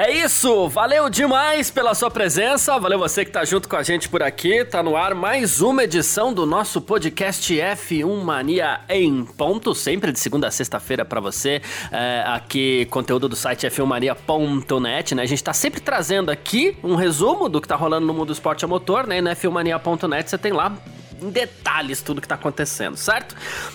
É isso, valeu demais pela sua presença, valeu você que tá junto com a gente por aqui, tá no ar mais uma edição do nosso podcast F1 Mania em ponto, sempre de segunda a sexta-feira para você, é, aqui conteúdo do site f1mania.net, né, a gente tá sempre trazendo aqui um resumo do que tá rolando no mundo do esporte a motor, né, e no f1mania.net você tem lá em detalhes tudo que tá acontecendo, certo?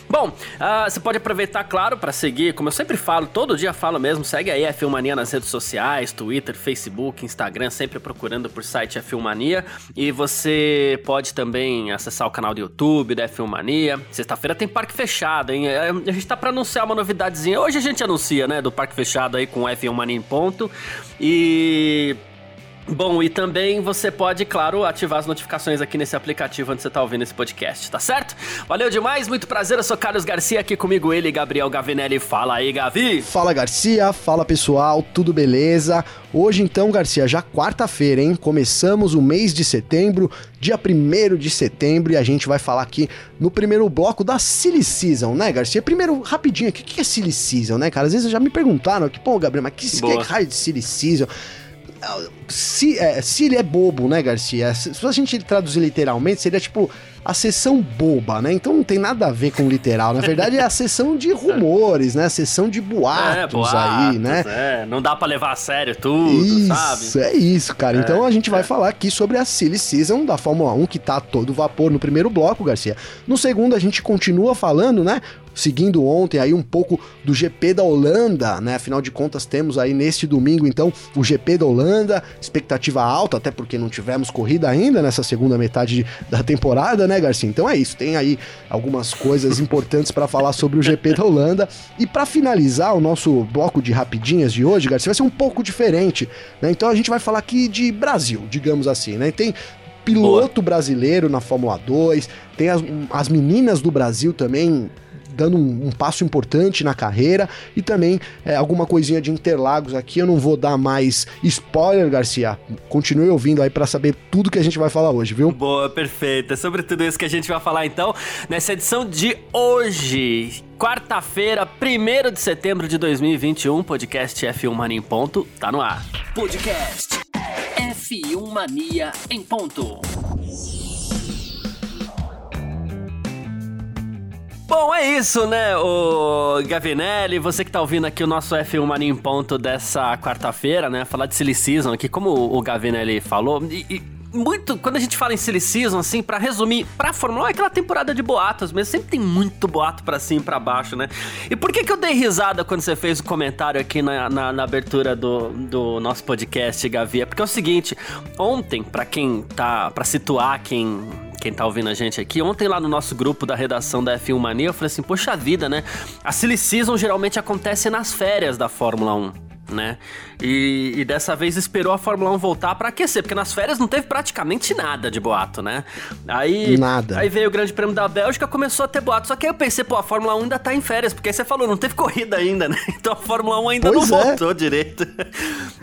Bom, uh, você pode aproveitar, claro, para seguir, como eu sempre falo, todo dia falo mesmo, segue aí a Filmania nas redes sociais, Twitter, Facebook, Instagram, sempre procurando por site a Filmania. E você pode também acessar o canal do YouTube da Filmania. Sexta-feira tem parque fechado, hein? É, a gente tá para anunciar uma novidadezinha. Hoje a gente anuncia, né, do parque fechado aí com F1 Mania em ponto. E Bom, e também você pode, claro, ativar as notificações aqui nesse aplicativo onde você está ouvindo esse podcast, tá certo? Valeu demais, muito prazer, eu sou Carlos Garcia, aqui comigo ele, Gabriel Gavinelli. Fala aí, Gavi! Fala, Garcia, fala pessoal, tudo beleza? Hoje então, Garcia, já quarta-feira, hein? Começamos o mês de setembro, dia 1 de setembro, e a gente vai falar aqui no primeiro bloco da Silly Season, né, Garcia? Primeiro, rapidinho aqui, o que é Silly Season, né, cara? Às vezes já me perguntaram aqui, pô, Gabriel, mas que, que é raio de Silly Season? Se, é, se ele é bobo, né, Garcia? Se, se a gente traduzir literalmente, seria tipo a sessão boba, né? Então não tem nada a ver com literal. Na verdade, é a sessão de rumores, né? A sessão de boatos, é, boatos aí, né? É, não dá para levar a sério tudo, isso, sabe? Isso, é isso, cara. É, então a gente vai é. falar aqui sobre a Silly Season da Fórmula 1, que tá todo vapor no primeiro bloco, Garcia. No segundo, a gente continua falando, né? seguindo ontem aí um pouco do GP da Holanda, né? Afinal de contas, temos aí neste domingo, então, o GP da Holanda, expectativa alta, até porque não tivemos corrida ainda nessa segunda metade da temporada, né, Garcia? Então é isso, tem aí algumas coisas importantes para falar sobre o GP da Holanda. E para finalizar o nosso bloco de rapidinhas de hoje, Garcia, vai ser um pouco diferente, né? Então a gente vai falar aqui de Brasil, digamos assim, né? Tem piloto Boa. brasileiro na Fórmula 2, tem as, as meninas do Brasil também dando um, um, passo importante na carreira e também é, alguma coisinha de Interlagos aqui. Eu não vou dar mais spoiler, Garcia. Continue ouvindo aí para saber tudo que a gente vai falar hoje, viu? Boa, perfeita. Sobre tudo isso que a gente vai falar então nessa edição de hoje. Quarta-feira, 1 de setembro de 2021, podcast F1 Mania em ponto, tá no ar. Podcast F1 Mania em ponto. Bom, é isso, né, o Gavinelli, você que tá ouvindo aqui o nosso F1 Mania em ponto dessa quarta-feira, né, falar de Silly Season aqui, como o Gavinelli falou, e, e muito, quando a gente fala em Silly Season, assim, para resumir, pra Fórmula 1 é aquela temporada de boatos mesmo, sempre tem muito boato para cima e pra baixo, né? E por que que eu dei risada quando você fez o comentário aqui na, na, na abertura do, do nosso podcast, Gavi? É porque é o seguinte, ontem, para quem tá, para situar quem quem tá ouvindo a gente aqui, ontem lá no nosso grupo da redação da F1 Mania, eu falei assim, poxa vida, né? A Silly Season geralmente acontece nas férias da Fórmula 1 né? E, e, dessa vez esperou a Fórmula 1 voltar para aquecer, porque nas férias não teve praticamente nada de boato, né? Aí, nada. Aí veio o Grande Prêmio da Bélgica, começou a ter boato. Só que aí eu pensei, pô, a Fórmula 1 ainda tá em férias, porque aí você falou, não teve corrida ainda, né? Então a Fórmula 1 ainda pois não é. voltou direito.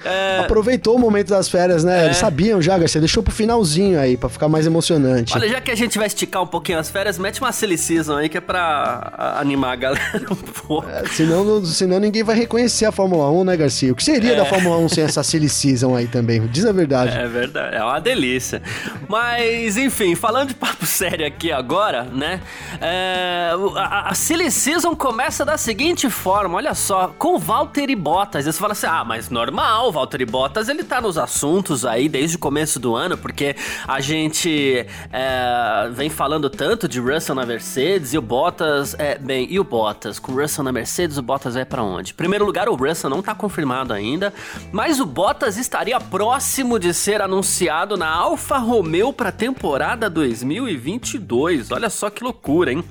É... Aproveitou o momento das férias, né? É. Eles sabiam já, Garcia, deixou pro finalzinho aí, para ficar mais emocionante. Olha, já que a gente vai esticar um pouquinho as férias, mete uma silly season aí que é pra animar a galera um pouco. É, senão, senão ninguém vai reconhecer a Fórmula 1, né, Garcia? O que seria é. da Fórmula 1 sem essa silly season aí também? Diz a verdade. É verdade, é uma delícia. Mas, enfim, falando de papo sério aqui agora, né? É, a, a silly season começa da seguinte forma, olha só, com Valtteri Bottas. Você fala assim, ah, mas normal, Valtteri Bottas, ele tá nos assuntos aí desde o começo do ano, porque a gente é, vem falando tanto de Russell na Mercedes e o Bottas, é, bem, e o Bottas? Com o Russell na Mercedes, o Bottas vai para onde? Primeiro lugar, o Russell não tá confirmado ainda, mas o Bottas estaria próximo de ser anunciado na Alfa Romeo para a temporada 2022. Olha só que loucura, hein?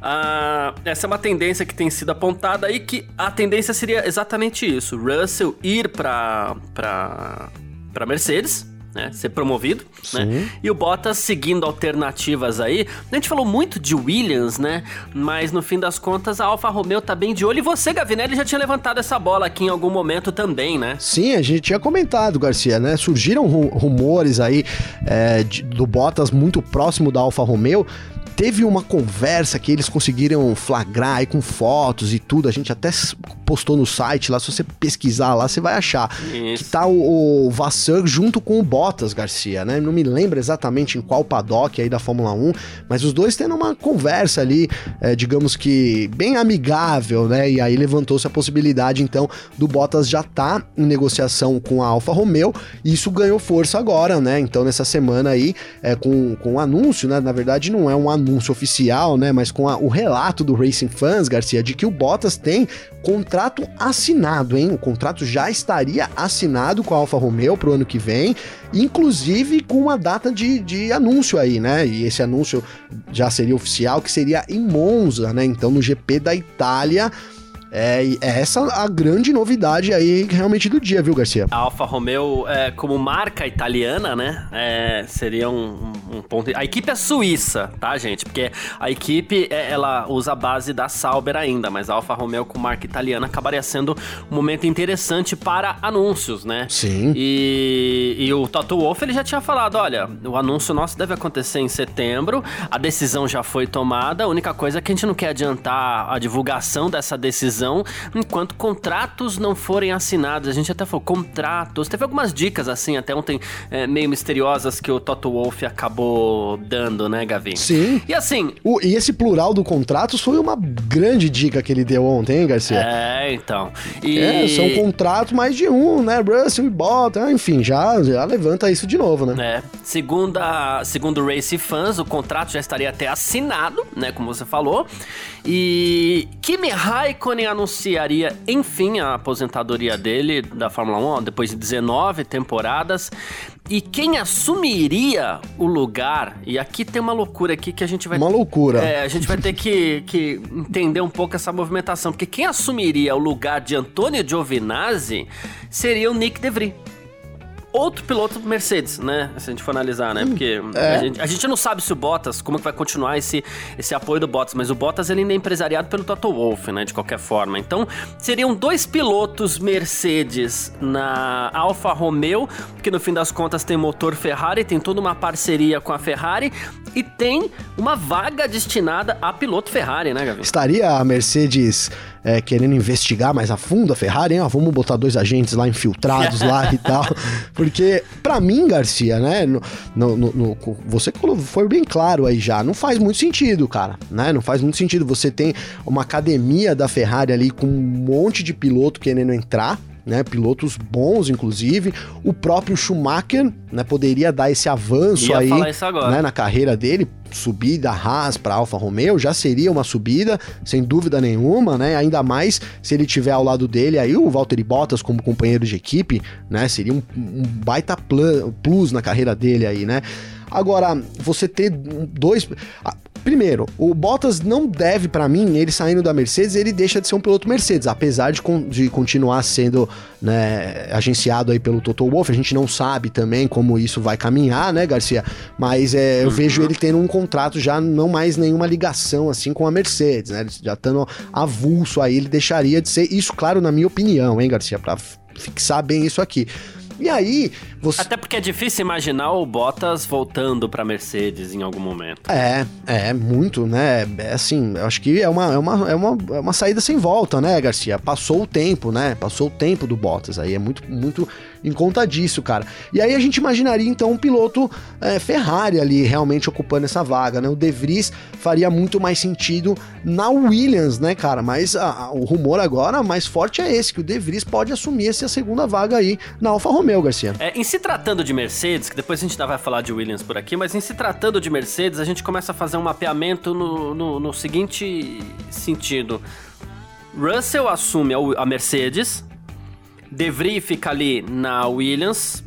Ah, essa é uma tendência que tem sido apontada aí, que a tendência seria exatamente isso: Russell ir para para Mercedes né? Ser promovido, né? E o Bottas seguindo alternativas aí. A gente falou muito de Williams, né? Mas no fim das contas a Alfa Romeo tá bem de olho. E você, Gavinelli, já tinha levantado essa bola aqui em algum momento também, né? Sim, a gente tinha comentado, Garcia, né? Surgiram rumores aí é, de, do Bottas muito próximo da Alfa Romeo teve uma conversa que eles conseguiram flagrar aí com fotos e tudo. A gente até postou no site lá. Se você pesquisar lá, você vai achar. Isso. Que tá o, o Vasseur junto com o Bottas Garcia, né? Não me lembro exatamente em qual paddock aí da Fórmula 1, mas os dois tendo uma conversa ali, é, digamos que bem amigável, né? E aí levantou-se a possibilidade, então, do Bottas já tá em negociação com a Alfa Romeo. E isso ganhou força agora, né? Então, nessa semana aí, é, com, com o anúncio, né? Na verdade, não é um anúncio anúncio oficial, né, mas com a, o relato do Racing Fans, Garcia, de que o Bottas tem contrato assinado, hein? O contrato já estaria assinado com a Alfa Romeo pro ano que vem, inclusive com uma data de, de anúncio aí, né? E esse anúncio já seria oficial, que seria em Monza, né? Então no GP da Itália. É, é essa a grande novidade aí realmente do dia, viu, Garcia? A Alfa Romeo, é, como marca italiana, né? É, seria um, um, ponto. A equipe é suíça, tá, gente? Porque a equipe é, ela usa a base da Sauber ainda, mas a Alfa Romeo com marca italiana acabaria sendo um momento interessante para anúncios, né? Sim. E, e o Toto Wolff ele já tinha falado: olha, o anúncio nosso deve acontecer em setembro, a decisão já foi tomada, a única coisa é que a gente não quer adiantar a divulgação dessa decisão enquanto contratos não forem assinados. A gente até falou contratos. Teve algumas dicas assim, até ontem, é, meio misteriosas que o Toto Wolff acabou dando, né, Gavin? Sim. E assim. O, e esse plural do contratos foi uma grande dica que ele deu ontem, hein, Garcia? É, então. E... É, são contratos mais de um, né? Russell e Bottas, enfim, já, já levanta isso de novo, né? É. Segundo, a, segundo o Race Fans, o contrato já estaria até assinado, né? Como você falou. E Kimi Raikkonen anunciaria, enfim, a aposentadoria dele da Fórmula 1 depois de 19 temporadas. E quem assumiria o lugar, e aqui tem uma loucura aqui que a gente vai... Uma loucura. É, a gente vai ter que, que entender um pouco essa movimentação, porque quem assumiria o lugar de Antônio Giovinazzi seria o Nick DeVry outro piloto Mercedes, né? Se a gente for analisar, né? Porque é. a, gente, a, gente, não sabe se o Bottas, como que vai continuar esse, esse apoio do Bottas, mas o Bottas ele ainda é empresariado pelo Toto Wolff, né? De qualquer forma. Então, seriam dois pilotos Mercedes na Alfa Romeo, que no fim das contas tem motor Ferrari, tem toda uma parceria com a Ferrari e tem uma vaga destinada a piloto Ferrari, né, Gavi? Estaria a Mercedes é, querendo investigar mais a fundo a Ferrari, hein? Ó, vamos botar dois agentes lá infiltrados lá e tal. Porque, para mim, Garcia, né? No, no, no, você foi bem claro aí já. Não faz muito sentido, cara. Né? Não faz muito sentido. Você tem uma academia da Ferrari ali com um monte de piloto querendo entrar né? Pilotos bons, inclusive. O próprio Schumacher, né? Poderia dar esse avanço Ia aí, né? Na carreira dele, subir da Haas para Alfa Romeo já seria uma subida, sem dúvida nenhuma, né? Ainda mais se ele tiver ao lado dele aí o Valtteri Bottas como companheiro de equipe, né? Seria um, um baita plus na carreira dele aí, né? Agora, você ter dois. Primeiro, o Bottas não deve, para mim, ele saindo da Mercedes, ele deixa de ser um piloto Mercedes, apesar de, con de continuar sendo né, agenciado aí pelo Toto Wolff. A gente não sabe também como isso vai caminhar, né, Garcia? Mas é, eu uhum. vejo ele tendo um contrato já não mais nenhuma ligação assim com a Mercedes, né? Ele já estando avulso aí, ele deixaria de ser. Isso, claro, na minha opinião, hein, Garcia? Pra fixar bem isso aqui. E aí, você... Até porque é difícil imaginar o Bottas voltando pra Mercedes em algum momento. É, é, muito, né? É assim, eu acho que é uma, é uma, é uma, é uma saída sem volta, né, Garcia? Passou o tempo, né? Passou o tempo do Bottas aí, é muito, muito em conta disso, cara. E aí a gente imaginaria então um piloto é, Ferrari ali realmente ocupando essa vaga, né? O De Vries faria muito mais sentido na Williams, né, cara? Mas a, a, o rumor agora mais forte é esse, que o De Vries pode assumir essa segunda vaga aí na Alfa Romeo, Garcia. É, em se tratando de Mercedes, que depois a gente vai falar de Williams por aqui, mas em se tratando de Mercedes, a gente começa a fazer um mapeamento no, no, no seguinte sentido. Russell assume a Mercedes, De Vries fica ali na Williams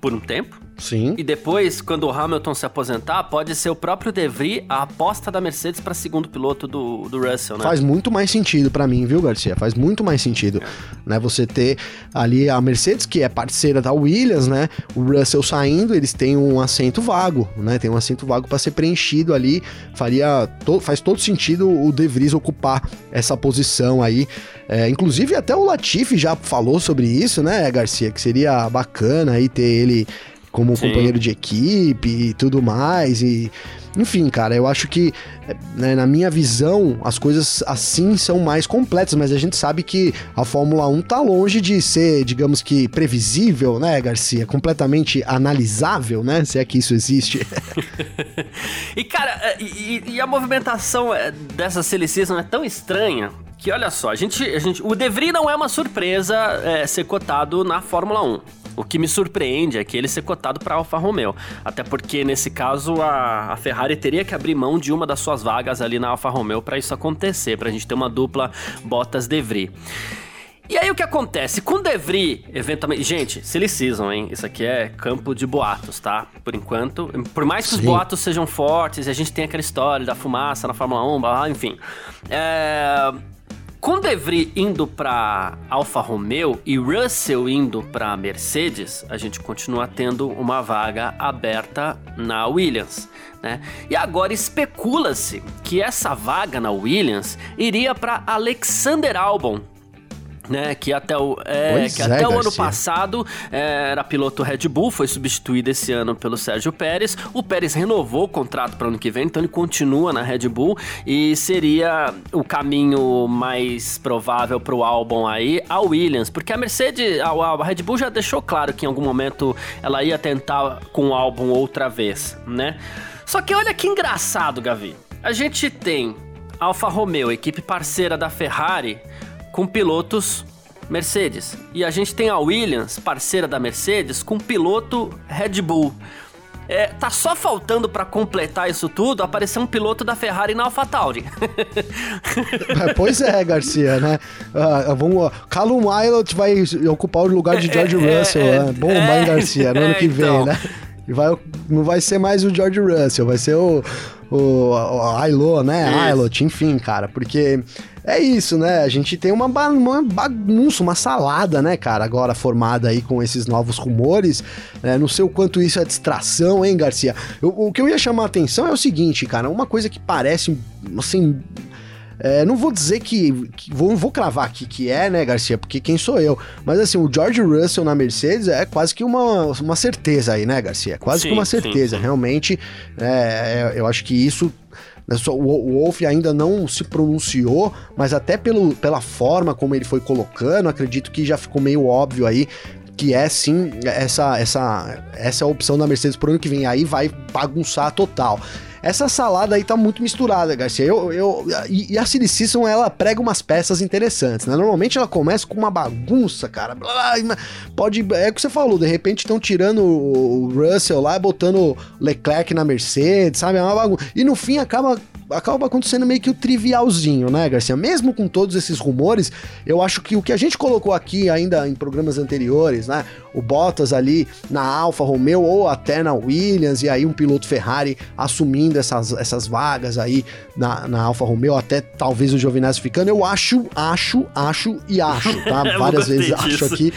por um tempo, Sim. E depois, quando o Hamilton se aposentar, pode ser o próprio De Vries a aposta da Mercedes para segundo piloto do, do Russell, né? Faz muito mais sentido para mim, viu, Garcia? Faz muito mais sentido, é. né? Você ter ali a Mercedes, que é parceira da Williams, né? O Russell saindo, eles têm um assento vago, né? Tem um assento vago para ser preenchido ali. Faria to faz todo sentido o De Vries ocupar essa posição aí. É, inclusive até o Latifi já falou sobre isso, né, Garcia? Que seria bacana aí ter ele como Sim. companheiro de equipe e tudo mais. E, enfim, cara, eu acho que, né, na minha visão, as coisas assim são mais completas, mas a gente sabe que a Fórmula 1 tá longe de ser, digamos que, previsível, né, Garcia? Completamente analisável, né? Se é que isso existe. e, cara, é, e, e, a movimentação é, dessa Season é tão estranha que, olha só, a gente, a gente, o De Vries não é uma surpresa é, ser cotado na Fórmula 1. O que me surpreende é que ele ser cotado para Alfa Romeo. Até porque, nesse caso, a, a, Ferrari teria que abrir mão de uma das suas vagas ali na Alfa Romeo para isso acontecer, para a gente ter uma dupla Bottas-De Vries. E aí o que acontece? Com o De Vries, eventualmente... Gente, Silly Season, hein? Isso aqui é campo de boatos, tá? Por enquanto. Por mais que Sim. os boatos sejam fortes, e a gente tem aquela história da fumaça na Fórmula 1, blá, blá, enfim. É com De Vries indo para Alfa Romeo e Russell indo para Mercedes, a gente continua tendo uma vaga aberta na Williams. Né? E agora especula-se que essa vaga na Williams iria para Alexander Albon, né, que até o, é, que é, até o ano passado é, era piloto Red Bull, foi substituído esse ano pelo Sérgio Pérez. O Pérez renovou o contrato para o ano que vem, então ele continua na Red Bull e seria o caminho mais provável para o álbum aí a Williams, porque a Mercedes, a, a, Red Bull já deixou claro que em algum momento ela ia tentar com o álbum outra vez, né? Só que olha que engraçado, Gavi. A gente tem Alfa Romeo, equipe parceira da Ferrari, com pilotos Mercedes. E a gente tem a Williams, parceira da Mercedes, com piloto Red Bull. É, tá só faltando para completar isso tudo aparecer um piloto da Ferrari na AlphaTauri. É, pois é, Garcia, né? Uh, vamos, Callum Wilot vai ocupar o lugar de George é, Russell, é, né? Bom, é, Garcia, no ano que vem, então. né? E vai, não vai ser mais o George Russell, vai ser o, o, o Ailo, né? Ailot, enfim, cara, porque é isso, né? A gente tem uma, ba uma bagunça, uma salada, né, cara, agora formada aí com esses novos rumores. Né? Não sei o quanto isso é distração, hein, Garcia? Eu, o que eu ia chamar a atenção é o seguinte, cara, uma coisa que parece, assim. É, não vou dizer que, que. vou, vou cravar aqui que é, né, Garcia? Porque quem sou eu? Mas assim, o George Russell na Mercedes é quase que uma, uma certeza aí, né, Garcia? Quase sim, que uma certeza. Sim, sim. Realmente, é, é, eu acho que isso o Wolf ainda não se pronunciou, mas até pelo, pela forma como ele foi colocando, acredito que já ficou meio óbvio aí que é sim essa essa essa é opção da Mercedes pro ano que vem. Aí vai bagunçar total. Essa salada aí tá muito misturada, Garcia. Eu, eu, e, a Silly Season, ela prega umas peças interessantes, né? Normalmente ela começa com uma bagunça, cara. Pode. É o que você falou, de repente estão tirando o Russell lá, botando Leclerc na Mercedes, sabe? É uma bagunça. E no fim acaba acaba acontecendo meio que o trivialzinho, né, Garcia? Mesmo com todos esses rumores, eu acho que o que a gente colocou aqui ainda em programas anteriores, né? O Bottas ali na Alfa Romeo ou até na Williams, e aí um piloto Ferrari assumindo essas, essas vagas aí na, na Alfa Romeo, até talvez o Giovinazzi ficando, eu acho, acho, acho e acho, tá? Várias vezes disso. acho aqui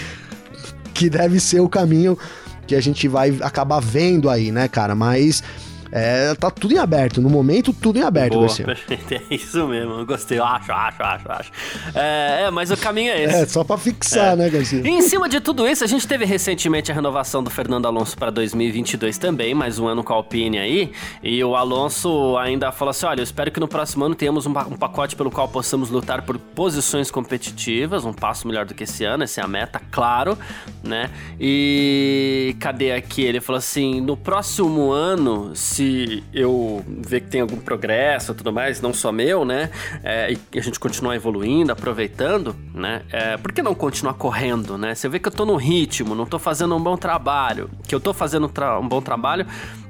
que deve ser o caminho que a gente vai acabar vendo aí, né, cara? Mas é, tá tudo em aberto. No momento, tudo em aberto, Boa, Garcia. Perfeito, é isso mesmo. Eu gostei. Eu acho, acho, acho, acho. É, é, mas o caminho é esse. É, só pra fixar, é. né, Garcia? E em cima de tudo isso, a gente teve recentemente a renovação do Fernando Alonso para 2022 também, mais um ano com a Alpine aí. E o Alonso ainda falou assim: olha, eu espero que no próximo ano tenhamos um, um pacote pelo qual possamos lutar por posições competitivas, um passo melhor do que esse ano, essa é a meta, claro, né? E cadê aqui? Ele falou assim: no próximo ano, se eu ver que tem algum progresso e tudo mais, não só meu, né? É, e a gente continuar evoluindo, aproveitando, né? É, por que não continuar correndo, né? Você vê que eu tô no ritmo, não tô fazendo um bom trabalho, que eu tô fazendo um bom trabalho,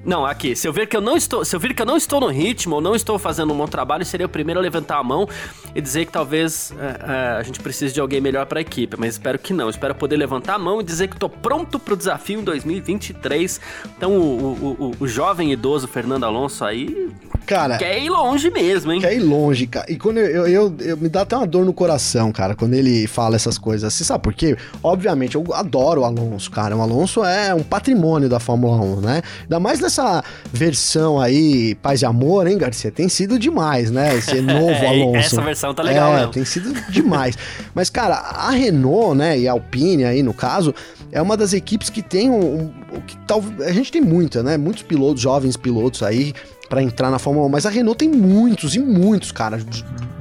Não, aqui, se eu ver que eu não estou, se eu vir que eu não estou no ritmo ou não estou fazendo um bom trabalho, seria o primeiro a levantar a mão e dizer que talvez é, é, a gente precise de alguém melhor para a equipe, mas espero que não. Espero poder levantar a mão e dizer que estou pronto para o desafio em 2023. Então, o, o, o, o jovem idoso Fernando Alonso aí Cara, quer ir longe mesmo, hein? Quer ir longe, cara. E quando eu, eu, eu, eu, me dá até uma dor no coração, cara, quando ele fala essas coisas. Você sabe por quê? Obviamente, eu adoro o Alonso, cara. O Alonso é um patrimônio da Fórmula 1, né? Ainda mais nessa versão aí, paz e amor, hein, Garcia? Tem sido demais, né? Esse novo É, Alonso. Essa versão tá legal é, mesmo. tem sido demais. Mas, cara, a Renault, né, e a Alpine aí, no caso, é uma das equipes que tem um... um que a gente tem muita, né? Muitos pilotos, jovens pilotos aí, para entrar na Fórmula 1, mas a Renault tem muitos e muitos, cara,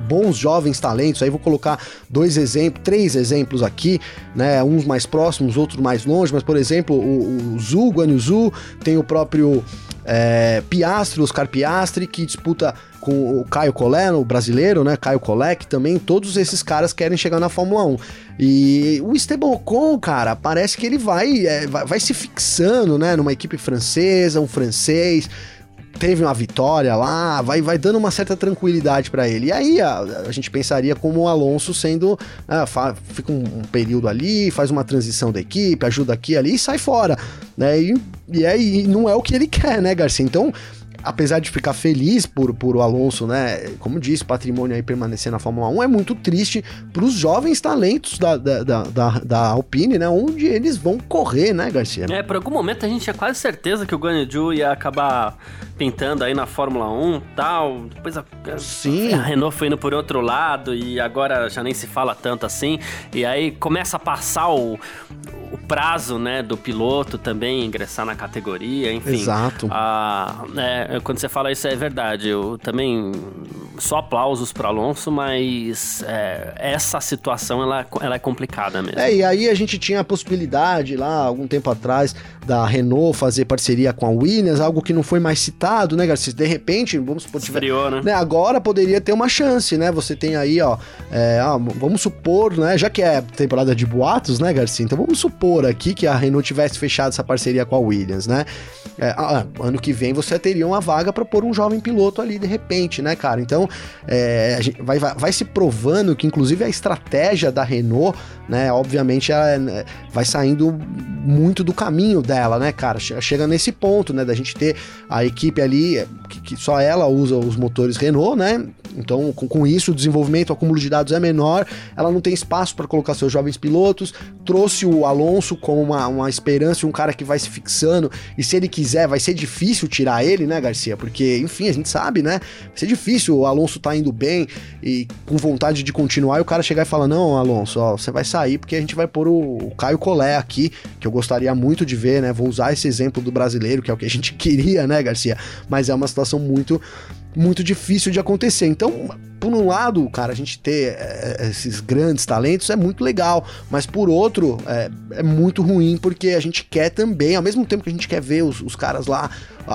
bons jovens talentos. Aí vou colocar dois exemplos, três exemplos aqui, né? Uns mais próximos, outros mais longe, mas por exemplo, o, o Zhu, Guan Yu Zhu, tem o próprio é, Piastri, Oscar Piastri, que disputa com o Caio Collet, o brasileiro, né? Caio Collet, que também todos esses caras querem chegar na Fórmula 1. E o Esteban Ocon, cara, parece que ele vai, é, vai, vai se fixando, né? Numa equipe francesa, um francês teve uma vitória lá, vai, vai dando uma certa tranquilidade para ele. E aí a, a, gente pensaria como o Alonso sendo. Ah, fa, fica um, um, período ali, faz uma transição da equipe, ajuda aqui ali e sai fora. Né? E, e aí não é o que ele quer, né, Garcia? Então. Apesar de ficar feliz por, por o Alonso, né? Como disse, patrimônio aí permanecer na Fórmula 1 é muito triste para os jovens talentos da, da, da, da, Alpine, né? Onde eles vão correr, né, Garcia? É, por algum momento a gente tinha quase certeza que o Guan Yu ia acabar pintando aí na Fórmula 1 tal. Depois a, Sim. a Renault foi indo por outro lado e agora já nem se fala tanto assim. E aí começa a passar o, o prazo, né, do piloto também ingressar na categoria, enfim. Exato. A, é, quando você fala isso é verdade. Eu também só aplausos para Alonso, mas é, essa situação ela, ela é complicada mesmo. É, e aí a gente tinha a possibilidade lá, algum tempo atrás, da Renault fazer parceria com a Williams, algo que não foi mais citado, né, Garcia? De repente, vamos supor, Esfriou, né? né? Agora poderia ter uma chance, né? Você tem aí, ó, é, ah, vamos supor, né? Já que é temporada de boatos, né, Garcia? Então vamos supor aqui que a Renault tivesse fechado essa parceria com a Williams, né? É, ah, ano que vem você teria uma vaga para pôr um jovem piloto ali de repente, né, cara? Então é, vai, vai, vai, se provando que, inclusive, a estratégia da Renault, né, obviamente, ela vai saindo muito do caminho dela, né, cara? Chega nesse ponto, né, da gente ter a equipe ali, que, que só ela usa os motores Renault, né? Então, com, com, isso, o desenvolvimento, o acúmulo de dados é menor, ela não tem espaço para colocar seus jovens pilotos. Trouxe o Alonso como uma, uma esperança, um cara que vai se fixando, e se ele quiser, vai ser difícil tirar ele, né, Garcia? Porque, enfim, a gente sabe, né? Vai ser difícil, o Alonso tá indo bem e com vontade de continuar, e o cara chegar e falar: Não, Alonso, ó, você vai sair porque a gente vai pôr o, o Caio Collet aqui, que eu gostaria muito de ver, né? Vou usar esse exemplo do brasileiro, que é o que a gente queria, né, Garcia? Mas é uma situação muito muito difícil de acontecer. Então, por um lado, cara, a gente ter é, esses grandes talentos é muito legal, mas por outro, é, é, muito ruim porque a gente quer também, ao mesmo tempo que a gente quer ver os, os caras lá,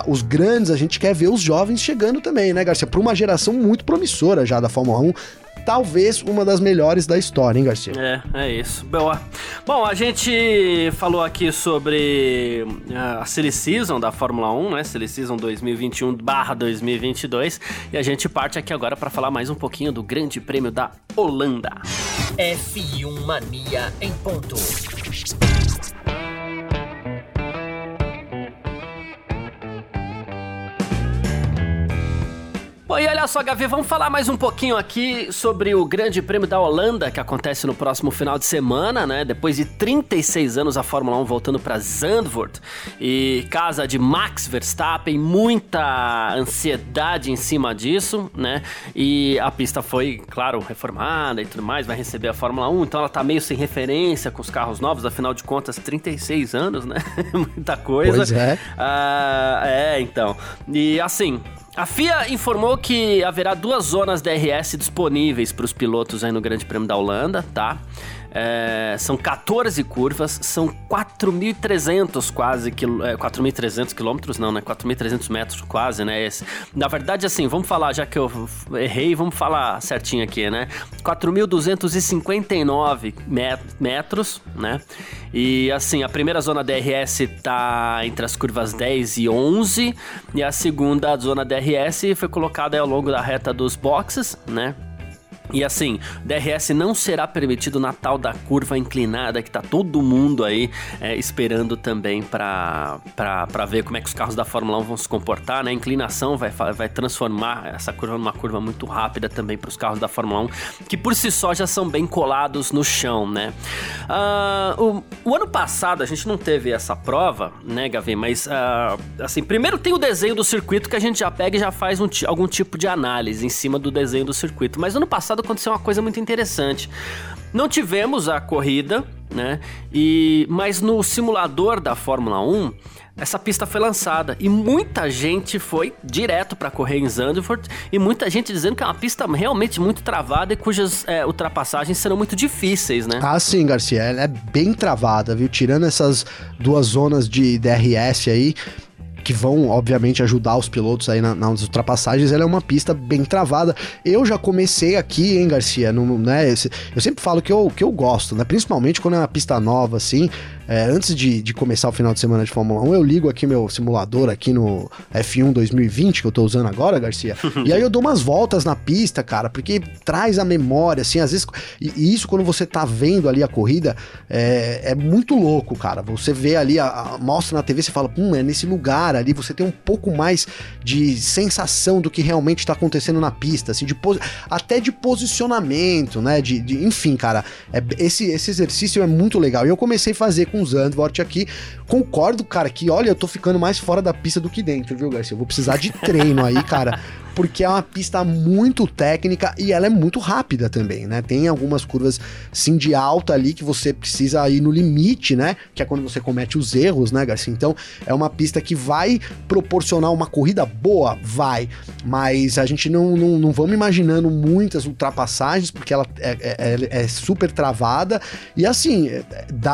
os grandes, a gente quer ver os jovens chegando também, né, Garcia? Para uma geração muito promissora já da Fórmula 1, talvez uma das melhores da história, hein, Garcia? É, é isso. Boa. Bom, a gente falou aqui sobre a Silly Season da Fórmula 1, né? Silly Season 2021/2022, e a gente parte aqui agora para falar mais um pouquinho do Grande Prêmio da Holanda. F1 Mania em ponto. Bom, e olha só, Gavi, vamos falar mais um pouquinho aqui sobre o Grande Prêmio da Holanda, que acontece no próximo final de semana, né? Depois de 36 anos, a Fórmula 1 voltando para Zandvoort e casa de Max Verstappen, muita ansiedade em cima disso, né? E a pista foi, claro, reformada e tudo mais, vai receber a Fórmula 1, então ela tá meio sem referência com os carros novos, afinal de contas, 36 anos, né? Muita coisa. Pois é. Ah, é, então. E assim, a FIA informou que haverá duas zonas DRS disponíveis para os pilotos aí no Grande Prêmio da Holanda, tá? É, são 14 curvas, são 4.300 quase, é, 4.300 quilômetros, não, né? 4.300 metros quase, né? Esse. Na verdade, assim, vamos falar, já que eu errei, vamos falar certinho aqui, né? 4.259 metros, né? E assim, a primeira zona DRS tá entre as curvas 10 e 11, e a segunda zona DRS foi colocada ao longo da reta dos boxes, né? E assim, DRS não será permitido na tal da curva inclinada que tá todo mundo aí é, esperando também para ver como é que os carros da Fórmula 1 vão se comportar, né? A inclinação vai, vai transformar essa curva numa curva muito rápida também para os carros da Fórmula 1, que por si só já são bem colados no chão, né? Uh, o, o, ano passado a gente não teve essa prova, né, Gavi? Mas uh, assim, primeiro tem o desenho do circuito que a gente já pega e já faz um, algum tipo de análise em cima do desenho do circuito. Mas ano passado aconteceu uma coisa muito interessante. Não tivemos a corrida, né? E mas no simulador da Fórmula 1, essa pista foi lançada e muita gente foi direto para correr em Zandvoort e muita gente dizendo que é uma pista realmente muito travada e cujas é, ultrapassagens serão muito difíceis, né? Ah, sim, Garcia, ela é bem travada, viu? Tirando essas duas zonas de DRS aí, que vão, obviamente, ajudar os pilotos aí na, nas ultrapassagens, ela é uma pista bem travada. Eu já comecei aqui, hein, Garcia, no, né, eu sempre falo que eu, que eu gosto, né, principalmente quando é uma pista nova, assim, é, antes de, de começar o final de semana de Fórmula 1, eu ligo aqui meu simulador aqui no F1 2020, que eu tô usando agora, Garcia, e aí eu dou umas voltas na pista, cara, porque traz a memória, assim, às vezes, e, e isso quando você tá vendo ali a corrida, é, é muito louco, cara, você vê ali, a, a, mostra na TV, você fala, hum, é nesse lugar ali, você tem um pouco mais de sensação do que realmente está acontecendo na pista, assim, de até de posicionamento, né, de, de enfim, cara, é, esse, esse exercício é muito legal, e eu comecei a fazer com o Zandvoort aqui. Concordo, cara, que olha, eu tô ficando mais fora da pista do que dentro, viu, Garcia? Eu vou precisar de treino aí, cara porque é uma pista muito técnica e ela é muito rápida também, né? Tem algumas curvas sim de alta ali que você precisa ir no limite, né? Que é quando você comete os erros, né, Garcia? Então é uma pista que vai proporcionar uma corrida boa, vai, mas a gente não, não, não vamos imaginando muitas ultrapassagens porque ela é, é, é, é super travada e assim é,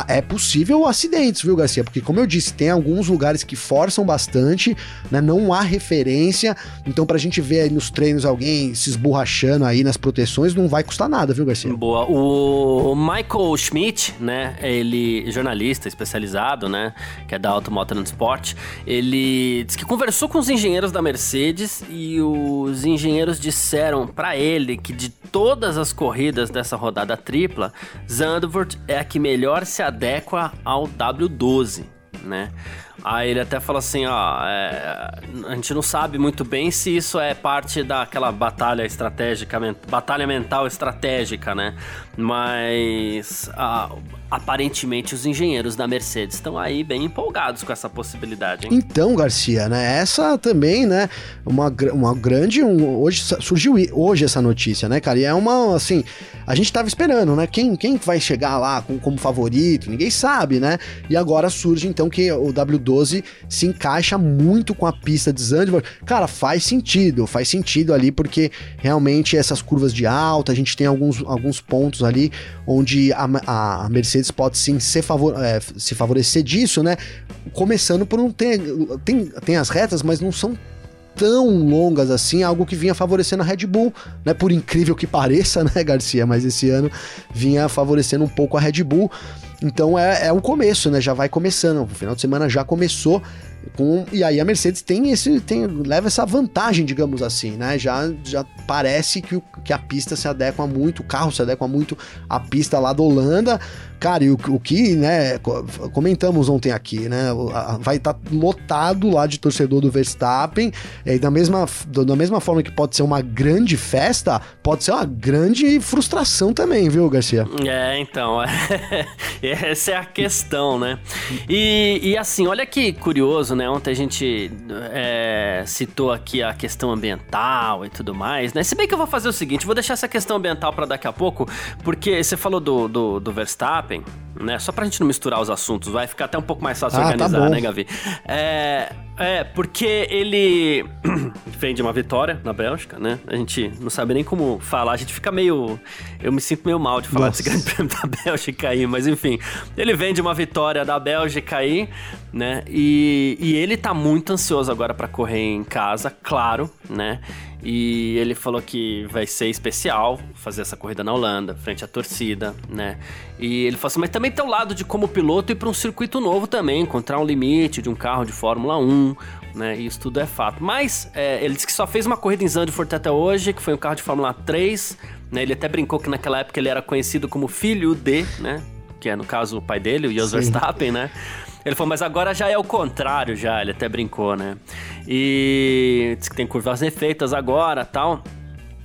é possível acidentes, viu, Garcia? Porque como eu disse, tem alguns lugares que forçam bastante, né? Não há referência, então pra gente ver aí nos treinos alguém se esborrachando aí nas proteções, não vai custar nada, viu, Garcia? Boa. O Michael Schmidt, né, ele jornalista especializado, né, que é da Automotor Sport, ele disse que conversou com os engenheiros da Mercedes e os engenheiros disseram para ele que de todas as corridas dessa rodada tripla, Zandvoort é a que melhor se adequa ao W12, né? Aí ele até fala assim, ó, é, a gente não sabe muito bem se isso é parte daquela batalha estratégica, batalha mental estratégica, né? Mas a, aparentemente os engenheiros da Mercedes estão aí bem empolgados com essa possibilidade. Hein? Então, Garcia, né? Essa também, né? Uma, uma grande. Um, hoje surgiu hoje essa notícia, né, cara? E é uma assim. A gente tava esperando, né? Quem, quem vai chegar lá com, como favorito? Ninguém sabe, né? E agora surge então que o W12 se encaixa muito com a pista de Zandvoort. Cara, faz sentido, faz sentido ali porque realmente essas curvas de alta, a gente tem alguns, alguns pontos ali onde a, a Mercedes Mercedes pode sim se, favor, é, se favorecer disso, né? Começando por não ter. Tem, tem as retas, mas não são tão longas assim, algo que vinha favorecendo a Red Bull, né? Por incrível que pareça, né, Garcia? Mas esse ano vinha favorecendo um pouco a Red Bull. Então é, é o começo, né? Já vai começando. O final de semana já começou. Com, e aí a Mercedes tem esse tem, leva essa vantagem, digamos assim, né? Já, já parece que, o, que a pista se adequa muito, o carro se adequa muito à pista lá da Holanda. Cara, e o, o que, né, comentamos ontem aqui, né? Vai estar tá lotado lá de torcedor do Verstappen. E da mesma, da mesma forma que pode ser uma grande festa, pode ser uma grande frustração também, viu, Garcia? É, então. essa é a questão, né? E, e assim, olha que curioso, né? Ontem a gente é, citou aqui a questão ambiental e tudo mais, né? Se bem que eu vou fazer o seguinte, vou deixar essa questão ambiental para daqui a pouco, porque você falou do, do, do Verstappen, shopping. Né? Só pra gente não misturar os assuntos, vai ficar até um pouco mais fácil ah, tá organizar, tá né, Gavi? É, É, porque ele vem de uma vitória na Bélgica, né? A gente não sabe nem como falar, a gente fica meio. Eu me sinto meio mal de falar Nossa. desse grande prêmio da Bélgica aí, mas enfim. Ele vem de uma vitória da Bélgica aí, né? E, e ele tá muito ansioso agora para correr em casa, claro, né? E ele falou que vai ser especial fazer essa corrida na Holanda, frente à torcida, né? E ele falou assim, mas também tem o lado de como piloto ir para um circuito novo também, encontrar um limite de um carro de Fórmula 1, né? Isso tudo é fato. Mas é, ele disse que só fez uma corrida em Zandvoort até hoje, que foi um carro de Fórmula 3, né? Ele até brincou que naquela época ele era conhecido como filho de, né? Que é no caso o pai dele, o Jos Verstappen, né? Ele falou, mas agora já é o contrário, já. Ele até brincou, né? E disse que tem curvas refeitas agora tal.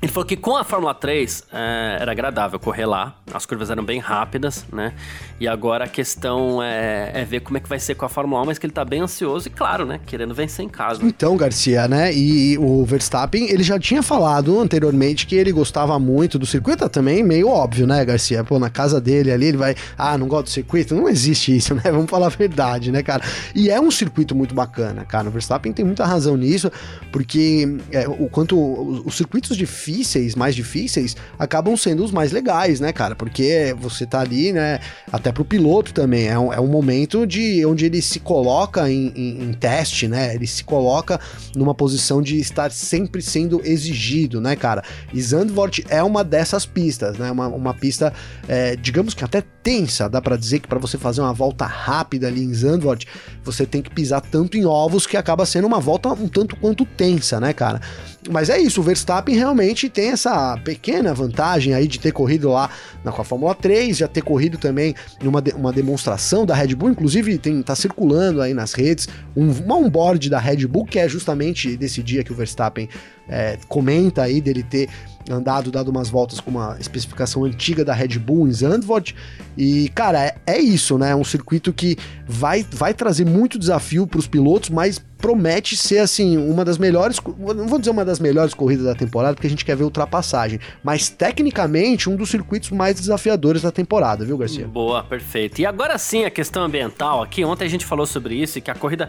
Ele falou que com a Fórmula 3 é, era agradável correr lá, as curvas eram bem rápidas, né? E agora a questão é, é, ver como é que vai ser com a Fórmula 1, mas que ele tá bem ansioso e, claro, né? Querendo vencer em casa. Então, Garcia, né? E o Verstappen, ele já tinha falado anteriormente que ele gostava muito do circuito, também meio óbvio, né, Garcia? Pô, na casa dele ali, ele vai, ah, não gosta do circuito? Não existe isso, né? Vamos falar a verdade, né, cara? E é um circuito muito bacana, cara. O Verstappen tem muita razão nisso, porque é, o quanto os, os circuitos de difíceis, mais difíceis, acabam sendo os mais legais, né, cara? Porque você tá ali, né? Até pro piloto também. É um, é um momento de onde ele se coloca em, em, em teste, né? Ele se coloca numa posição de estar sempre sendo exigido, né, cara? E Zandvoort é uma dessas pistas, né? Uma, uma pista, é, digamos que até tensa, dá para dizer que para você fazer uma volta rápida ali em Zandvoort, você tem que pisar tanto em ovos que acaba sendo uma volta um tanto quanto tensa, né, cara? Mas é isso, o Verstappen realmente tem essa pequena vantagem aí de ter corrido lá na, com a Fórmula 3, já ter corrido também numa de, uma demonstração da Red Bull, inclusive tem, tá circulando aí nas redes um, uma onboard da Red Bull, que é justamente desse dia que o Verstappen é, comenta aí dele ter andado, dado umas voltas com uma especificação antiga da Red Bull em Zandvoort. E, cara, é, é isso, né? É um circuito que vai, vai trazer muito desafio para os pilotos, mas promete ser, assim, uma das melhores. Não vou dizer uma das melhores corridas da temporada, porque a gente quer ver ultrapassagem, mas tecnicamente um dos circuitos mais desafiadores da temporada, viu, Garcia? Boa, perfeito. E agora sim, a questão ambiental aqui. Ontem a gente falou sobre isso e que a corrida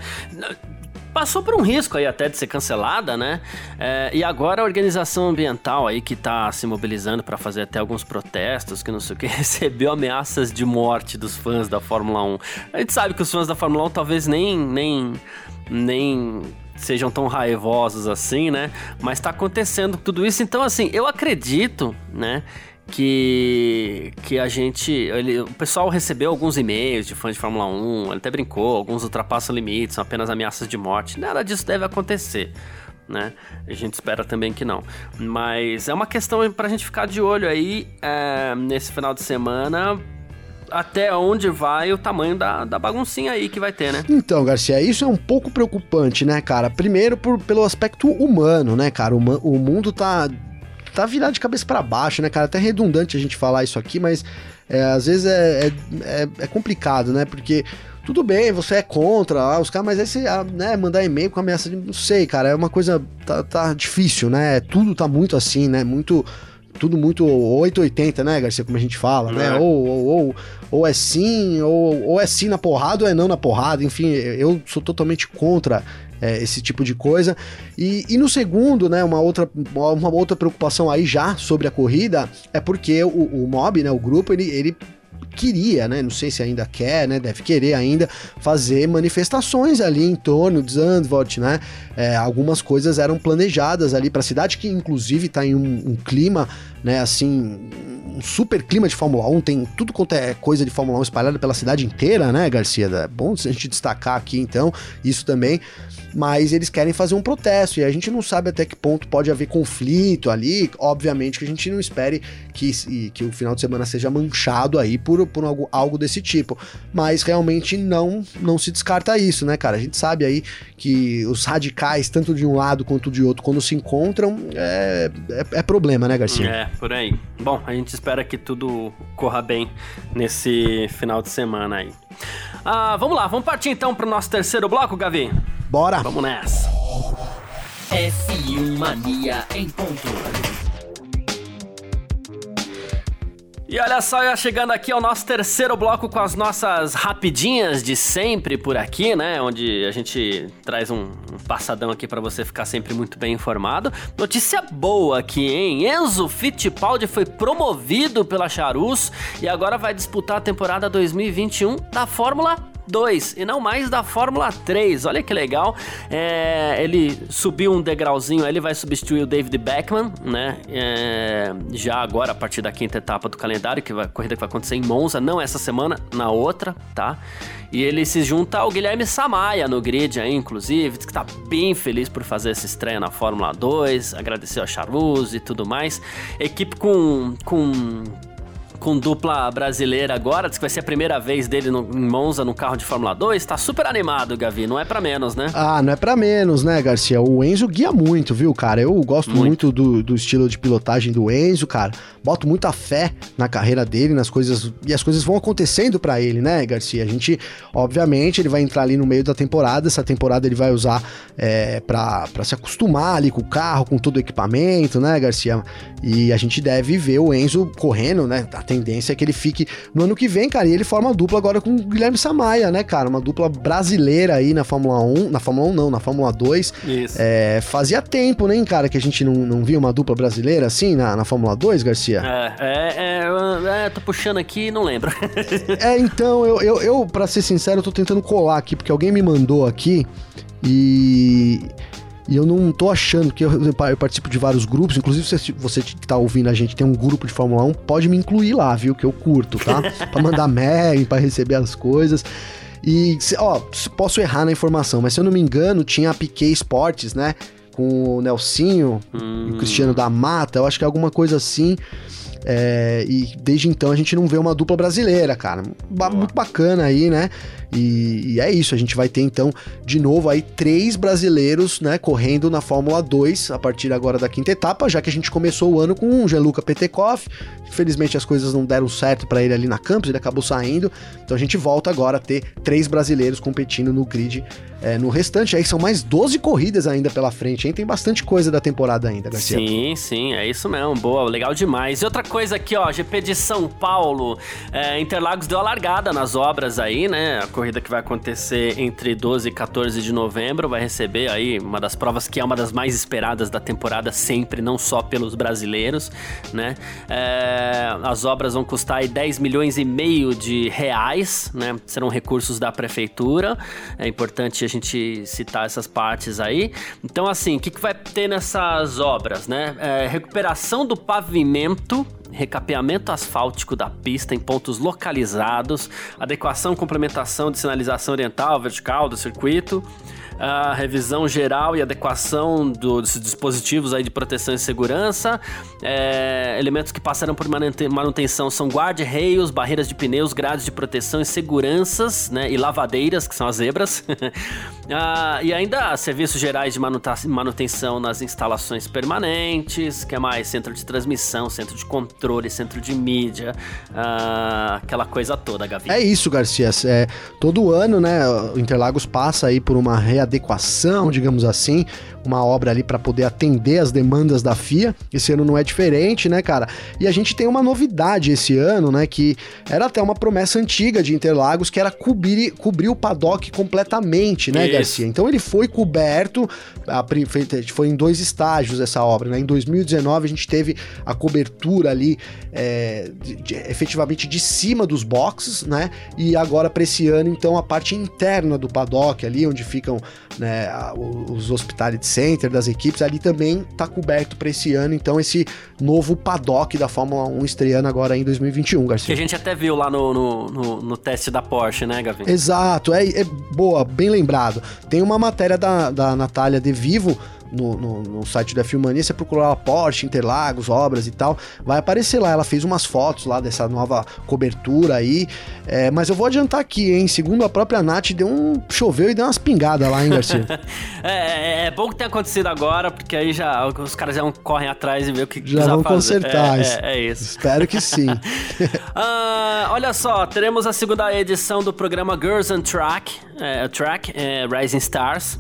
passou por um risco aí até de ser cancelada, né? É, e agora a organização ambiental aí que tá se mobilizando para fazer até alguns protestos, que não sei o que, recebeu ameaças de morte dos fãs da Fórmula 1. A gente sabe que os fãs da Fórmula 1 talvez nem, nem, nem sejam tão raivosos assim, né? Mas tá acontecendo tudo isso. Então, assim, eu acredito, né? Que que a gente, ele, o pessoal recebeu alguns e-mails de fãs de Fórmula 1, ele até brincou, alguns ultrapassam limites, são apenas ameaças de morte. Nada disso deve acontecer. Né? A gente espera também que não. Mas é uma questão pra gente ficar de olho aí é, nesse final de semana. Até onde vai o tamanho da, da baguncinha aí que vai ter, né? Então, Garcia, isso é um pouco preocupante, né, cara? Primeiro por, pelo aspecto humano, né, cara? O, o mundo tá tá virado de cabeça para baixo, né, cara? Até redundante a gente falar isso aqui, mas é, às vezes é, é, é, é, complicado, né? Porque tudo bem, você é contra ah, os caras, mas aí você ah, né, mandar e-mail com ameaça de. Não sei, cara, é uma coisa. Tá, tá difícil, né? Tudo tá muito assim, né? Muito tudo muito 880, né, Garcia, como a gente fala, né? é. né? Ou, ou, ou, ou, é sim, ou, ou é sim na porrada, ou é não na porrada. Enfim, eu sou totalmente contra é, esse tipo de coisa. E, e, no segundo, né, uma outra, uma outra preocupação aí já sobre a corrida é porque o, o Mob, né, o grupo, ele, ele queria, né? Não sei se ainda quer, né? Deve querer ainda fazer manifestações ali em torno de Zandvoort, né? É, algumas coisas eram planejadas ali para a cidade, que inclusive está em um, um, clima, né? Assim, um super clima de Fórmula 1, tem tudo quanto é coisa de Fórmula 1 espalhada pela cidade inteira, né, Garcia? É bom a gente destacar aqui, então, isso também mas eles querem fazer um protesto e a gente não sabe até que ponto pode haver conflito ali. Obviamente que a gente não espere que, que o final de semana seja manchado aí por, por algo, algo desse tipo, mas realmente não, não se descarta isso, né, cara? A gente sabe aí que os radicais, tanto de um lado quanto de outro, quando se encontram, é, é, é problema, né, Garcia? É, por aí. Bom, a gente espera que tudo corra bem nesse final de semana aí. Ah, vamos lá, vamos partir então para o nosso terceiro bloco, Gavi? Bora! Vamos nessa! F1 Mania em ponto. E olha só, chegando aqui ao nosso terceiro bloco com as nossas rapidinhas de sempre por aqui, né? Onde a gente traz um, um passadão aqui para você ficar sempre muito bem informado. Notícia boa aqui, hein? Enzo Fittipaldi foi promovido pela Charus e agora vai disputar a temporada 2021 da Fórmula 2 e não mais da Fórmula 3. Olha que legal. É, ele subiu um degrauzinho, ele vai substituir o David Beckman, né? É, já agora, a partir da quinta etapa do calendário, que vai, corrida que vai acontecer em Monza, não essa semana, na outra, tá? E ele se junta ao Guilherme Samaia no grid aí, inclusive, que tá bem feliz por fazer essa estreia na Fórmula 2, agradeceu a Charuz e tudo mais. Equipe com, com com dupla brasileira agora, diz que vai ser a primeira vez dele no, em Monza no carro de Fórmula 2. Tá super animado, Gavi, não é para menos, né? Ah, não é para menos, né, Garcia? O Enzo guia muito, viu, cara? Eu gosto muito, muito do, do estilo de pilotagem do Enzo, cara. Boto muita fé na carreira dele, nas coisas. E as coisas vão acontecendo para ele, né, Garcia? A gente, obviamente, ele vai entrar ali no meio da temporada. Essa temporada ele vai usar é, para se acostumar ali com o carro, com todo o equipamento, né, Garcia? E a gente deve ver o Enzo correndo, né? A tendência é que ele fique no ano que vem, cara. E ele forma dupla agora com o Guilherme Samaia, né, cara? Uma dupla brasileira aí na Fórmula 1. Na Fórmula 1 não, na Fórmula 2. Isso. É, fazia tempo, né, cara, que a gente não, não via uma dupla brasileira assim na, na Fórmula 2, Garcia? É, é, é, é tô puxando aqui e não lembro. é, então, eu, eu, eu, pra ser sincero, eu tô tentando colar aqui, porque alguém me mandou aqui e e eu não tô achando que eu, eu participo de vários grupos, inclusive se você que tá ouvindo a gente tem um grupo de Fórmula 1, pode me incluir lá, viu? Que eu curto, tá? pra mandar mail, pra receber as coisas. E, ó, posso errar na informação, mas se eu não me engano, tinha a Piquet Esportes, né? Com o Nelsinho hum. e o. Cristiano da Mata, eu acho que é alguma coisa assim. É, e desde então a gente não vê uma dupla brasileira, cara. Ba muito bacana aí, né? E, e, é isso, a gente vai ter então de novo aí três brasileiros, né, correndo na Fórmula 2 a partir agora da quinta etapa, já que a gente começou o ano com o Gianluca Petekoff. Infelizmente as coisas não deram certo para ele ali na Campos, ele acabou saindo. Então a gente volta agora a ter três brasileiros competindo no grid é, no restante. Aí são mais 12 corridas ainda pela frente, hein? Tem bastante coisa da temporada ainda, Garcia. Sim, sim, é isso mesmo. Boa, legal demais. E outra coisa aqui, ó, GP de São Paulo, é, Interlagos deu a largada nas obras aí, né? A corrida que vai acontecer entre 12 e 14 de novembro vai receber aí uma das provas que é uma das mais esperadas da temporada sempre, não só pelos brasileiros, né? É, as obras vão custar aí 10 milhões e meio de reais, né? Serão recursos da prefeitura. É importante a gente citar essas partes aí. Então, assim, o que, que vai ter nessas obras, né? É, recuperação do pavimento recapeamento asfáltico da pista em pontos localizados, adequação e complementação de sinalização oriental, vertical do circuito, a revisão geral e adequação dos dispositivos aí de proteção e segurança. É, elementos que passaram por manutenção são guarda-reios, barreiras de pneus, grades de proteção e seguranças, né? E lavadeiras, que são as zebras. ah, e ainda serviços gerais de manutenção nas instalações permanentes, que é mais centro de transmissão, centro de controle, centro de mídia, ah, aquela coisa toda, Gavi. É isso, Garcia. É, todo ano, né, Interlagos passa aí por uma readequação adequação, digamos assim, uma obra ali para poder atender as demandas da FIA. Esse ano não é diferente, né, cara? E a gente tem uma novidade esse ano, né, que era até uma promessa antiga de Interlagos, que era cobrir, cobrir o paddock completamente, né, Isso. Garcia? Então ele foi coberto, a, foi em dois estágios essa obra, né? Em 2019 a gente teve a cobertura ali é, de, de, efetivamente de cima dos boxes, né? E agora para esse ano, então, a parte interna do paddock ali, onde ficam né, os hospitality center das equipes, ali também tá coberto para esse ano, então esse novo paddock da Fórmula 1 estreando agora em 2021, Garcia. Que a gente até viu lá no, no, no, no teste da Porsche, né, Gavi? Exato, é, é boa, bem lembrado. Tem uma matéria da, da Natália De Vivo no, no, no site da Filmania, você procurar lá Porsche, Interlagos, obras e tal, vai aparecer lá. Ela fez umas fotos lá dessa nova cobertura aí. É, mas eu vou adiantar aqui, hein? Segundo a própria Nath, deu um choveu e deu umas pingadas lá, hein, Garcia? é, é, é, bom que tenha acontecido agora, porque aí já os caras já correm atrás e ver o que Já vão fazer. consertar. É, é, é, isso. Espero que sim. ah, olha só, teremos a segunda edição do programa Girls on Track, Track Rising Stars,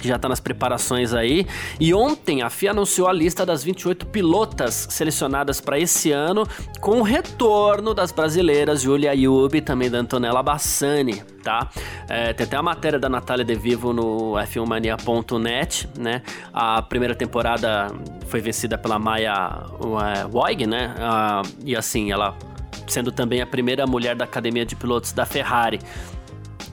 que já tá nas preparações aí. E ontem a FIA anunciou a lista das 28 pilotas selecionadas para esse ano, com o retorno das brasileiras Julia Yubi e também da Antonella Bassani, tá? É, tem até a matéria da Natália De Vivo no f1mania.net, né? A primeira temporada foi vencida pela Maya Woig, né? Uh, e assim, ela sendo também a primeira mulher da academia de pilotos da Ferrari.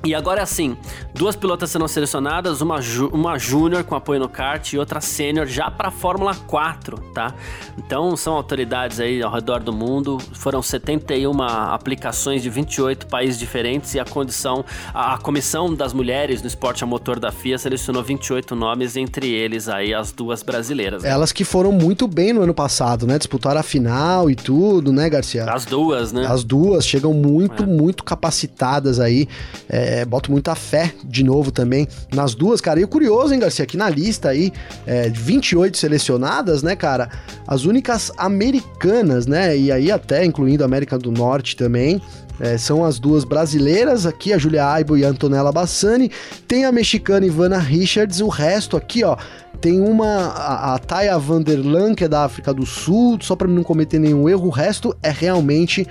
E agora assim, duas pilotas serão selecionadas, uma, uma júnior com apoio no kart e outra sênior já para a Fórmula 4, tá? Então são autoridades aí ao redor do mundo, foram 71 aplicações de 28 países diferentes e a condição, a, a comissão das mulheres no esporte a motor da FIA selecionou 28 nomes, entre eles aí as duas brasileiras. Né? Elas que foram muito bem no ano passado, né? Disputaram a final e tudo, né, Garcia? As duas, né? As duas chegam muito, é. muito capacitadas aí. É, é, boto muita fé de novo também nas duas, cara. E o curioso, hein, Garcia, aqui na lista aí, é, 28 selecionadas, né, cara? As únicas americanas, né? E aí até incluindo a América do Norte também. É, são as duas brasileiras aqui, a Julia Aibo e a Antonella Bassani. Tem a mexicana Ivana Richards, o resto aqui, ó. Tem uma, a, a Taya Vanderlan, que é da África do Sul, só para não cometer nenhum erro. O resto é realmente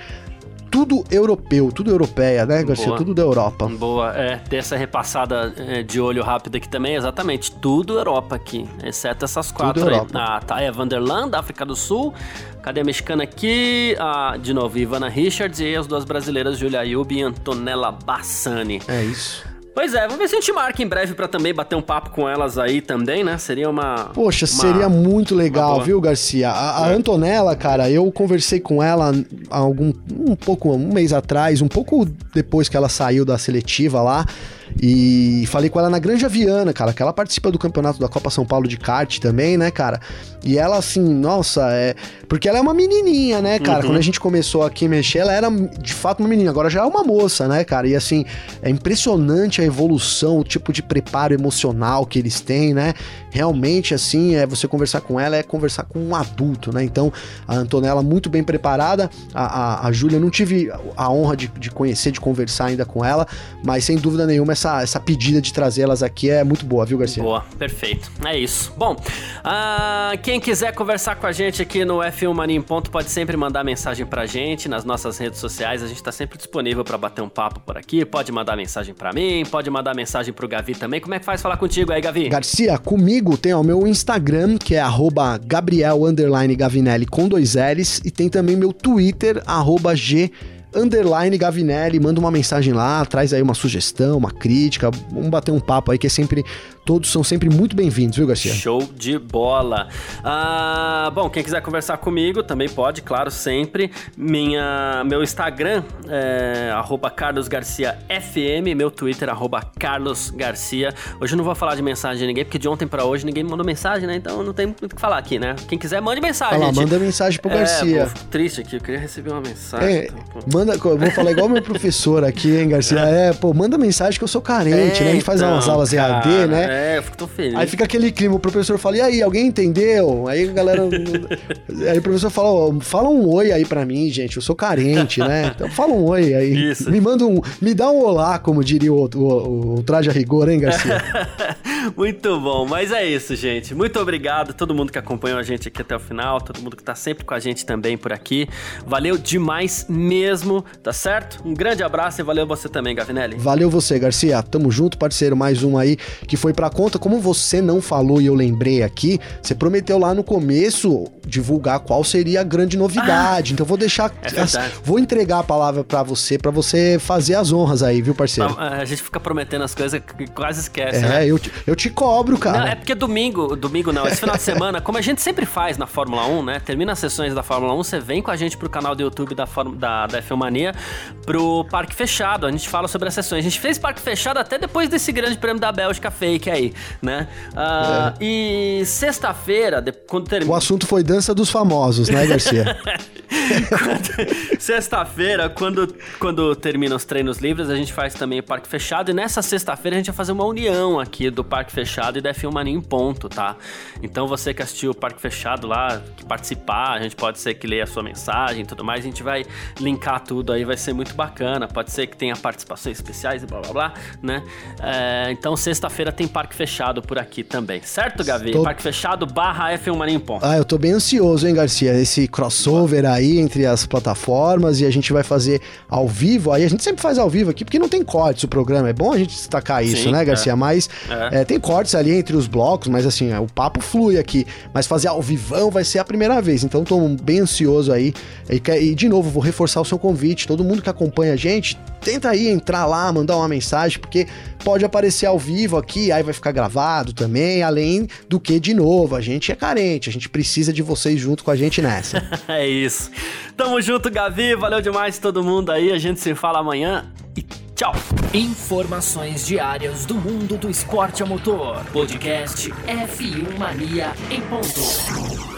tudo europeu, tudo europeia, né, Garcia? Boa. Tudo da Europa. Boa, é, ter essa repassada é, de olho rápido aqui também, exatamente, tudo Europa aqui, exceto essas quatro aí. A Taya Vanderland, da África do Sul, cadê a mexicana aqui? A, de novo, Ivana Richards e as duas brasileiras, Julia Ayub e Antonella Bassani. É isso. Pois é, vamos ver se a gente marca em breve para também bater um papo com elas aí também, né? Seria uma. Poxa, uma, seria muito legal, viu, Garcia? A, a é. Antonella, cara, eu conversei com ela há algum. um pouco, um mês atrás, um pouco depois que ela saiu da seletiva lá. E falei com ela na Granja Viana, cara, que ela participa do campeonato da Copa São Paulo de kart também, né, cara? E ela, assim, nossa, é. Porque ela é uma menininha, né, cara? Uhum. Quando a gente começou aqui a mexer, ela era de fato uma menina, agora já é uma moça, né, cara? E assim, é impressionante a evolução, o tipo de preparo emocional que eles têm, né? Realmente, assim, é você conversar com ela é conversar com um adulto, né? Então, a Antonella muito bem preparada, a, a, a Júlia não tive a honra de, de conhecer, de conversar ainda com ela, mas sem dúvida nenhuma essa, essa pedida de trazê-las aqui é muito boa, viu, Garcia? Boa, perfeito. É isso. Bom, uh, quem quiser conversar com a gente aqui no F1 Mania em Ponto pode sempre mandar mensagem pra gente nas nossas redes sociais. A gente tá sempre disponível para bater um papo por aqui. Pode mandar mensagem para mim, pode mandar mensagem pro Gavi também. Como é que faz falar contigo aí, Gavi? Garcia, comigo tem o meu Instagram, que é Gabriel Gavinelli com dois L's, e tem também meu Twitter, G underline Gavinelli, manda uma mensagem lá, traz aí uma sugestão, uma crítica, vamos bater um papo aí que é sempre Todos são sempre muito bem-vindos, viu, Garcia? Show de bola. Ah, bom, quem quiser conversar comigo também pode, claro, sempre. Minha, meu Instagram é carlosgarciafm, meu Twitter carlosgarcia. Hoje eu não vou falar de mensagem de ninguém, porque de ontem para hoje ninguém me mandou mensagem, né? Então não tem muito o que falar aqui, né? Quem quiser, mande mensagem. Fala, manda mensagem pro é, Garcia. Pô, triste aqui, eu queria receber uma mensagem. É, então, manda, vou falar igual meu professor aqui, hein, Garcia? É, pô, manda mensagem que eu sou carente, é, né? A gente faz então, umas aulas cara, EAD, né? É, eu fico feliz. Aí fica aquele clima, o professor fala, e aí, alguém entendeu? Aí a galera. aí o professor fala, fala um oi aí pra mim, gente, eu sou carente, né? Então fala um oi aí. Isso. Me manda um. Me dá um olá, como diria o, o, o traje a rigor, hein, Garcia? Muito bom, mas é isso, gente. Muito obrigado a todo mundo que acompanhou a gente aqui até o final, todo mundo que tá sempre com a gente também por aqui. Valeu demais mesmo, tá certo? Um grande abraço e valeu você também, Gavinelli. Valeu você, Garcia. Tamo junto, parceiro. Mais um aí que foi pra conta como você não falou e eu lembrei aqui, você prometeu lá no começo divulgar qual seria a grande novidade. Ah, então vou deixar, é as, vou entregar a palavra para você, para você fazer as honras aí, viu, parceiro? A gente fica prometendo as coisas que quase esquece, é, né? eu, te, eu te cobro, cara. Não, é porque domingo, domingo não, esse final de semana, como a gente sempre faz na Fórmula 1, né? Termina as sessões da Fórmula 1, você vem com a gente pro canal do YouTube da, da, da F1 Mania pro Parque Fechado. A gente fala sobre as sessões. A gente fez Parque Fechado até depois desse grande prêmio da Bélgica fake aí né? Uh, é. E sexta-feira, quando termina. O assunto foi dança dos famosos, né, Garcia? Sexta-feira, quando, quando termina os treinos livres, a gente faz também o Parque Fechado. E nessa sexta-feira a gente vai fazer uma união aqui do Parque Fechado e da F1 Mania em ponto, tá? Então você que assistiu o Parque Fechado lá, que participar, a gente pode ser que leia a sua mensagem e tudo mais. A gente vai linkar tudo aí, vai ser muito bacana. Pode ser que tenha participações especiais e blá blá blá, né? É, então sexta-feira tem Parque Fechado por aqui também, certo, Gavi? Tô... Parque Fechado barra F1 Mania em ponto. Ah, eu tô bem ansioso, hein, Garcia? Esse crossover aí entre as plataformas e a gente vai fazer ao vivo. Aí a gente sempre faz ao vivo aqui, porque não tem cortes o programa. É bom a gente destacar isso, Sim, né, Garcia? É. Mas é. É, tem cortes ali entre os blocos, mas assim, é, o papo flui aqui. Mas fazer ao vivão vai ser a primeira vez. Então tô bem ansioso aí. E, e de novo, vou reforçar o seu convite. Todo mundo que acompanha a gente, tenta aí entrar lá, mandar uma mensagem, porque pode aparecer ao vivo aqui, aí vai ficar gravado também, além do que, de novo, a gente é carente, a gente precisa de vocês junto com a gente nessa. é isso. Tamo junto, Gavi, valeu demais todo mundo aí, a gente se fala amanhã e tchau. Informações diárias do mundo do esporte a motor. Podcast F1 Mania em ponto.